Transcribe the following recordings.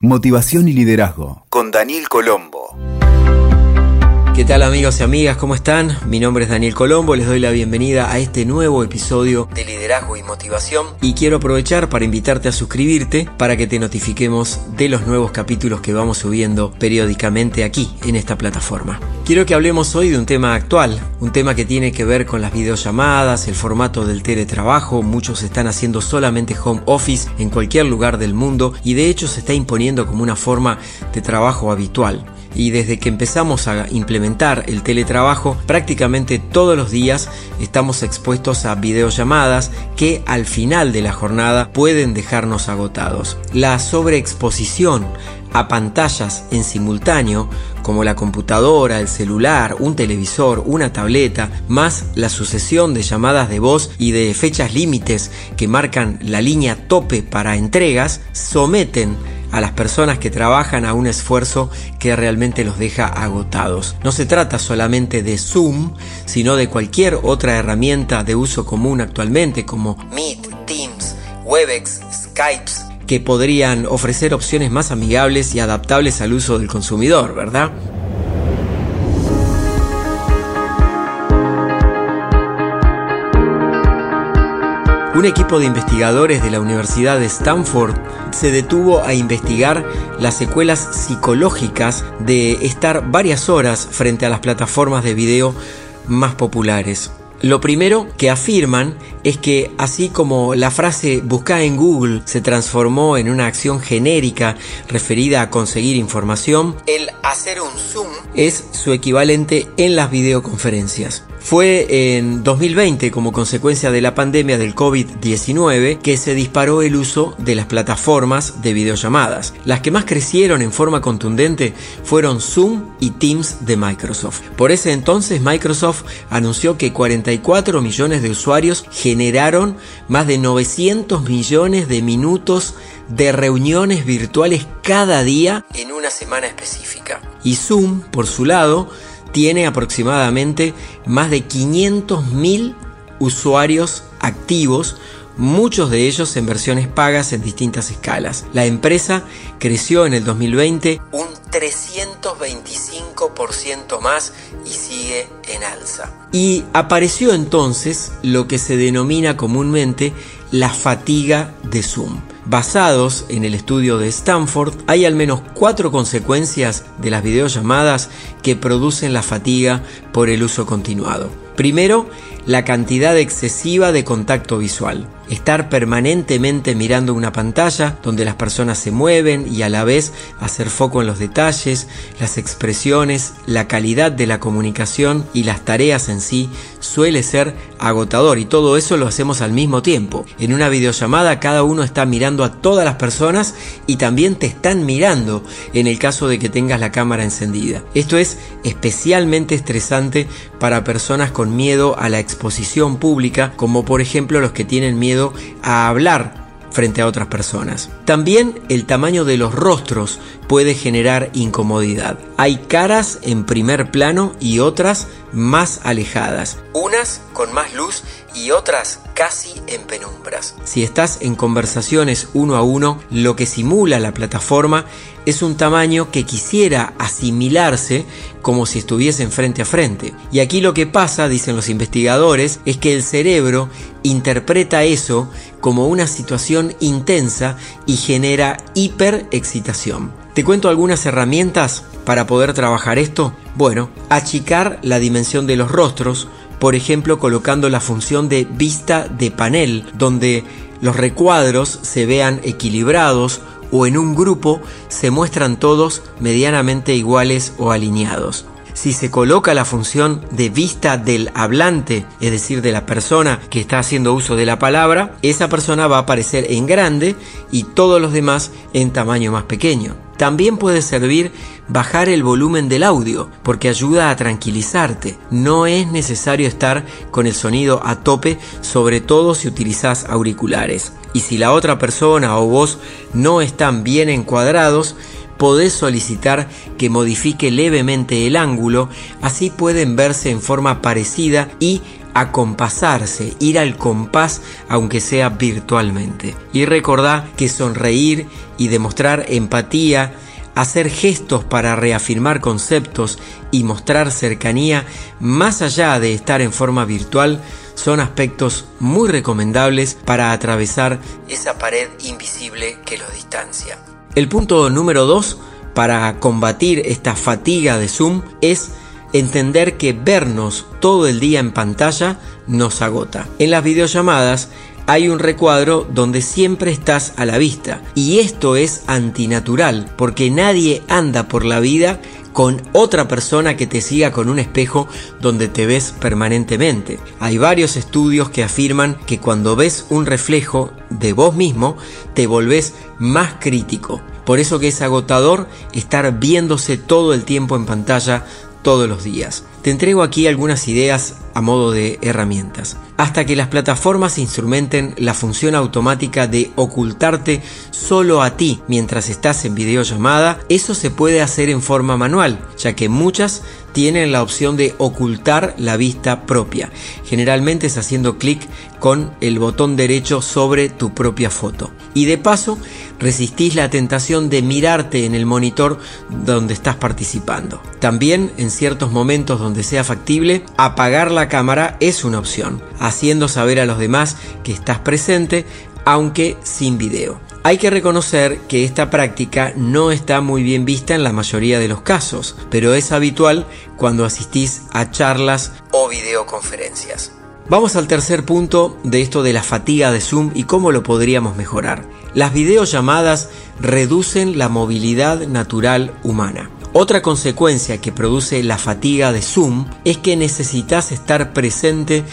Motivación y Liderazgo con Daniel Colombo. ¿Qué tal amigos y amigas? ¿Cómo están? Mi nombre es Daniel Colombo, les doy la bienvenida a este nuevo episodio de Liderazgo y Motivación y quiero aprovechar para invitarte a suscribirte para que te notifiquemos de los nuevos capítulos que vamos subiendo periódicamente aquí en esta plataforma. Quiero que hablemos hoy de un tema actual, un tema que tiene que ver con las videollamadas, el formato del teletrabajo, muchos están haciendo solamente home office en cualquier lugar del mundo y de hecho se está imponiendo como una forma de trabajo habitual y desde que empezamos a implementar el teletrabajo, prácticamente todos los días estamos expuestos a videollamadas que al final de la jornada pueden dejarnos agotados. La sobreexposición a pantallas en simultáneo, como la computadora, el celular, un televisor, una tableta, más la sucesión de llamadas de voz y de fechas límites que marcan la línea tope para entregas, someten a las personas que trabajan a un esfuerzo que realmente los deja agotados. No se trata solamente de Zoom, sino de cualquier otra herramienta de uso común actualmente como Meet, Teams, Webex, Skype, que podrían ofrecer opciones más amigables y adaptables al uso del consumidor, ¿verdad? Un equipo de investigadores de la Universidad de Stanford se detuvo a investigar las secuelas psicológicas de estar varias horas frente a las plataformas de video más populares. Lo primero que afirman es que así como la frase busca en Google se transformó en una acción genérica referida a conseguir información, el hacer un zoom es su equivalente en las videoconferencias. Fue en 2020, como consecuencia de la pandemia del COVID-19, que se disparó el uso de las plataformas de videollamadas. Las que más crecieron en forma contundente fueron Zoom y Teams de Microsoft. Por ese entonces, Microsoft anunció que 44 millones de usuarios generaron más de 900 millones de minutos de reuniones virtuales cada día en una semana específica. Y Zoom, por su lado, tiene aproximadamente más de 500.000 usuarios activos, muchos de ellos en versiones pagas en distintas escalas. La empresa creció en el 2020 un 325% más y sigue en alza. Y apareció entonces lo que se denomina comúnmente la fatiga de Zoom. Basados en el estudio de Stanford, hay al menos cuatro consecuencias de las videollamadas que producen la fatiga por el uso continuado. Primero, la cantidad excesiva de contacto visual. Estar permanentemente mirando una pantalla donde las personas se mueven y a la vez hacer foco en los detalles, las expresiones, la calidad de la comunicación y las tareas en sí suele ser agotador y todo eso lo hacemos al mismo tiempo. En una videollamada cada uno está mirando a todas las personas y también te están mirando en el caso de que tengas la cámara encendida. Esto es especialmente estresante para personas con miedo a la exposición pública como por ejemplo los que tienen miedo a hablar frente a otras personas. También el tamaño de los rostros puede generar incomodidad. Hay caras en primer plano y otras más alejadas, unas con más luz y otras casi en penumbras. Si estás en conversaciones uno a uno, lo que simula la plataforma es un tamaño que quisiera asimilarse como si estuviesen frente a frente. Y aquí lo que pasa, dicen los investigadores, es que el cerebro interpreta eso como una situación intensa y genera hiperexcitación. Te cuento algunas herramientas para poder trabajar esto. Bueno, achicar la dimensión de los rostros, por ejemplo colocando la función de vista de panel, donde los recuadros se vean equilibrados o en un grupo se muestran todos medianamente iguales o alineados. Si se coloca la función de vista del hablante, es decir, de la persona que está haciendo uso de la palabra, esa persona va a aparecer en grande y todos los demás en tamaño más pequeño. También puede servir bajar el volumen del audio porque ayuda a tranquilizarte. No es necesario estar con el sonido a tope, sobre todo si utilizas auriculares. Y si la otra persona o vos no están bien encuadrados, podés solicitar que modifique levemente el ángulo, así pueden verse en forma parecida y acompasarse, ir al compás aunque sea virtualmente. Y recordá que sonreír y demostrar empatía, hacer gestos para reafirmar conceptos y mostrar cercanía más allá de estar en forma virtual son aspectos muy recomendables para atravesar esa pared invisible que los distancia. El punto número 2 para combatir esta fatiga de Zoom es entender que vernos todo el día en pantalla nos agota. En las videollamadas hay un recuadro donde siempre estás a la vista y esto es antinatural porque nadie anda por la vida con otra persona que te siga con un espejo donde te ves permanentemente. Hay varios estudios que afirman que cuando ves un reflejo de vos mismo te volvés más crítico. Por eso que es agotador estar viéndose todo el tiempo en pantalla todos los días. Te entrego aquí algunas ideas a modo de herramientas. Hasta que las plataformas instrumenten la función automática de ocultarte solo a ti mientras estás en videollamada, eso se puede hacer en forma manual, ya que muchas tienen la opción de ocultar la vista propia. Generalmente es haciendo clic con el botón derecho sobre tu propia foto. Y de paso, resistís la tentación de mirarte en el monitor donde estás participando. También en ciertos momentos donde sea factible, apagar la cámara es una opción, haciendo saber a los demás que estás presente, aunque sin video. Hay que reconocer que esta práctica no está muy bien vista en la mayoría de los casos, pero es habitual cuando asistís a charlas o videoconferencias. Vamos al tercer punto de esto de la fatiga de Zoom y cómo lo podríamos mejorar. Las videollamadas reducen la movilidad natural humana. Otra consecuencia que produce la fatiga de Zoom es que necesitas estar presente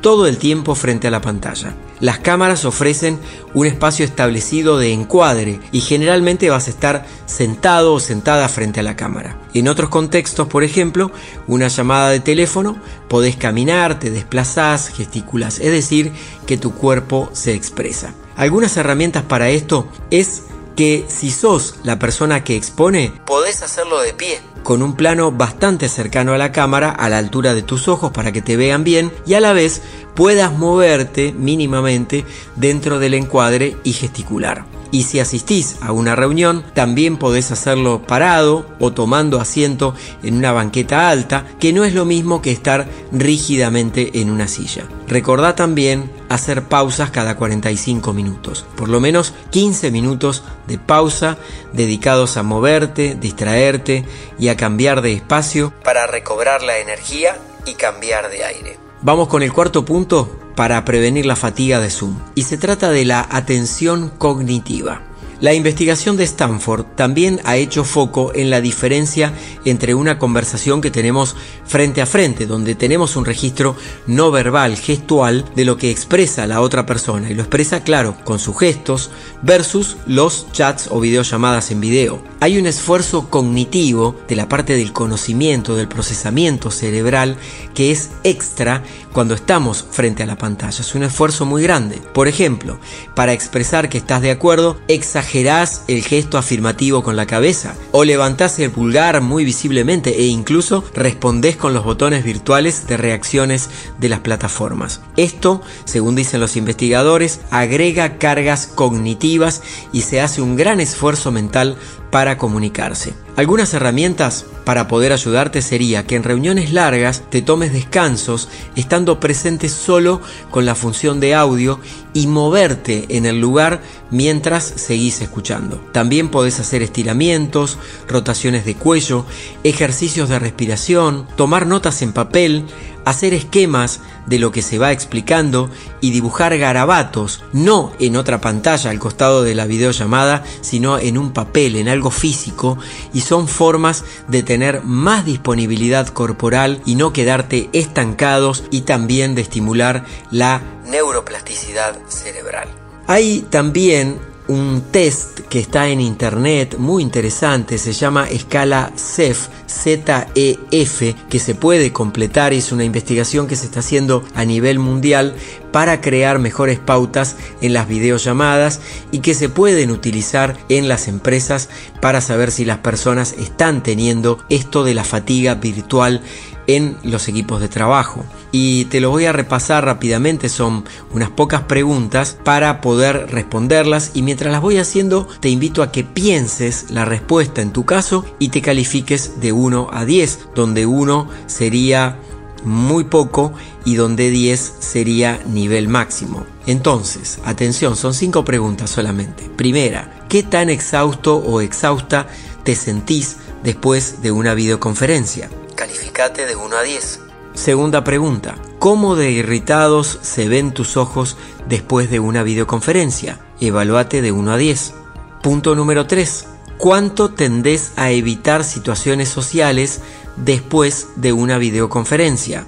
todo el tiempo frente a la pantalla. Las cámaras ofrecen un espacio establecido de encuadre y generalmente vas a estar sentado o sentada frente a la cámara. En otros contextos, por ejemplo, una llamada de teléfono, podés caminar, te desplazás, gesticulas, es decir, que tu cuerpo se expresa. Algunas herramientas para esto es que si sos la persona que expone, podés hacerlo de pie, con un plano bastante cercano a la cámara, a la altura de tus ojos para que te vean bien y a la vez puedas moverte mínimamente dentro del encuadre y gesticular. Y si asistís a una reunión, también podés hacerlo parado o tomando asiento en una banqueta alta, que no es lo mismo que estar rígidamente en una silla. Recordá también hacer pausas cada 45 minutos, por lo menos 15 minutos de pausa dedicados a moverte, distraerte y a cambiar de espacio para recobrar la energía y cambiar de aire. Vamos con el cuarto punto para prevenir la fatiga de Zoom y se trata de la atención cognitiva. La investigación de Stanford también ha hecho foco en la diferencia entre una conversación que tenemos frente a frente, donde tenemos un registro no verbal, gestual, de lo que expresa la otra persona, y lo expresa claro, con sus gestos, versus los chats o videollamadas en video. Hay un esfuerzo cognitivo de la parte del conocimiento, del procesamiento cerebral, que es extra cuando estamos frente a la pantalla. Es un esfuerzo muy grande. Por ejemplo, para expresar que estás de acuerdo, exagerás el gesto afirmativo con la cabeza o levantás el pulgar muy visiblemente e incluso respondés con los botones virtuales de reacciones de las plataformas. Esto, según dicen los investigadores, agrega cargas cognitivas y se hace un gran esfuerzo mental para comunicarse. Algunas herramientas para poder ayudarte sería que en reuniones largas te tomes descansos estando presente solo con la función de audio y moverte en el lugar mientras seguís escuchando. También podés hacer estiramientos, rotaciones de cuello, ejercicios de respiración, tomar notas en papel, hacer esquemas de lo que se va explicando y dibujar garabatos, no en otra pantalla al costado de la videollamada, sino en un papel, en algo físico, y son formas de tener más disponibilidad corporal y no quedarte estancados y también de estimular la neuroplasticidad cerebral. Hay también un test que está en internet muy interesante, se llama escala CEF, ZEF, que se puede completar, es una investigación que se está haciendo a nivel mundial para crear mejores pautas en las videollamadas y que se pueden utilizar en las empresas para saber si las personas están teniendo esto de la fatiga virtual en los equipos de trabajo. Y te lo voy a repasar rápidamente, son unas pocas preguntas para poder responderlas y mientras las voy haciendo te invito a que pienses la respuesta en tu caso y te califiques de 1 a 10, donde 1 sería muy poco y donde 10 sería nivel máximo. Entonces, atención, son 5 preguntas solamente. Primera, ¿qué tan exhausto o exhausta te sentís después de una videoconferencia? Calificate de 1 a 10. Segunda pregunta, ¿cómo de irritados se ven tus ojos después de una videoconferencia? Evaluate de 1 a 10. Punto número 3. ¿Cuánto tendés a evitar situaciones sociales después de una videoconferencia?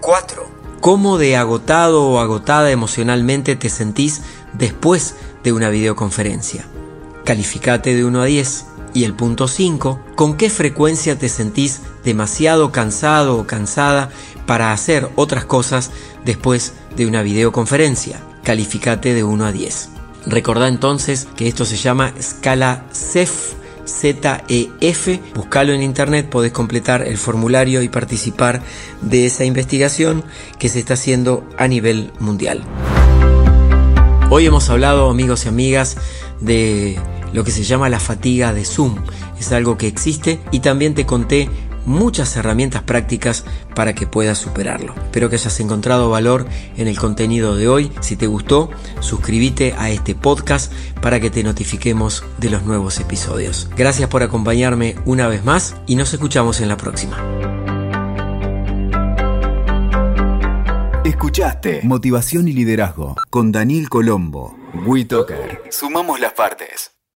4. ¿Cómo de agotado o agotada emocionalmente te sentís después de una videoconferencia? Calificate de 1 a 10. Y el punto 5, ¿con qué frecuencia te sentís demasiado cansado o cansada para hacer otras cosas después de una videoconferencia? Calificate de 1 a 10. Recordá entonces que esto se llama escala CEF ZEF. Búscalo en internet, podés completar el formulario y participar de esa investigación que se está haciendo a nivel mundial. Hoy hemos hablado, amigos y amigas, de lo que se llama la fatiga de Zoom. Es algo que existe y también te conté muchas herramientas prácticas para que puedas superarlo. Espero que hayas encontrado valor en el contenido de hoy. Si te gustó, suscríbete a este podcast para que te notifiquemos de los nuevos episodios. Gracias por acompañarme una vez más y nos escuchamos en la próxima. Escuchaste Motivación y Liderazgo con Daniel Colombo. WeToker. Sumamos las partes.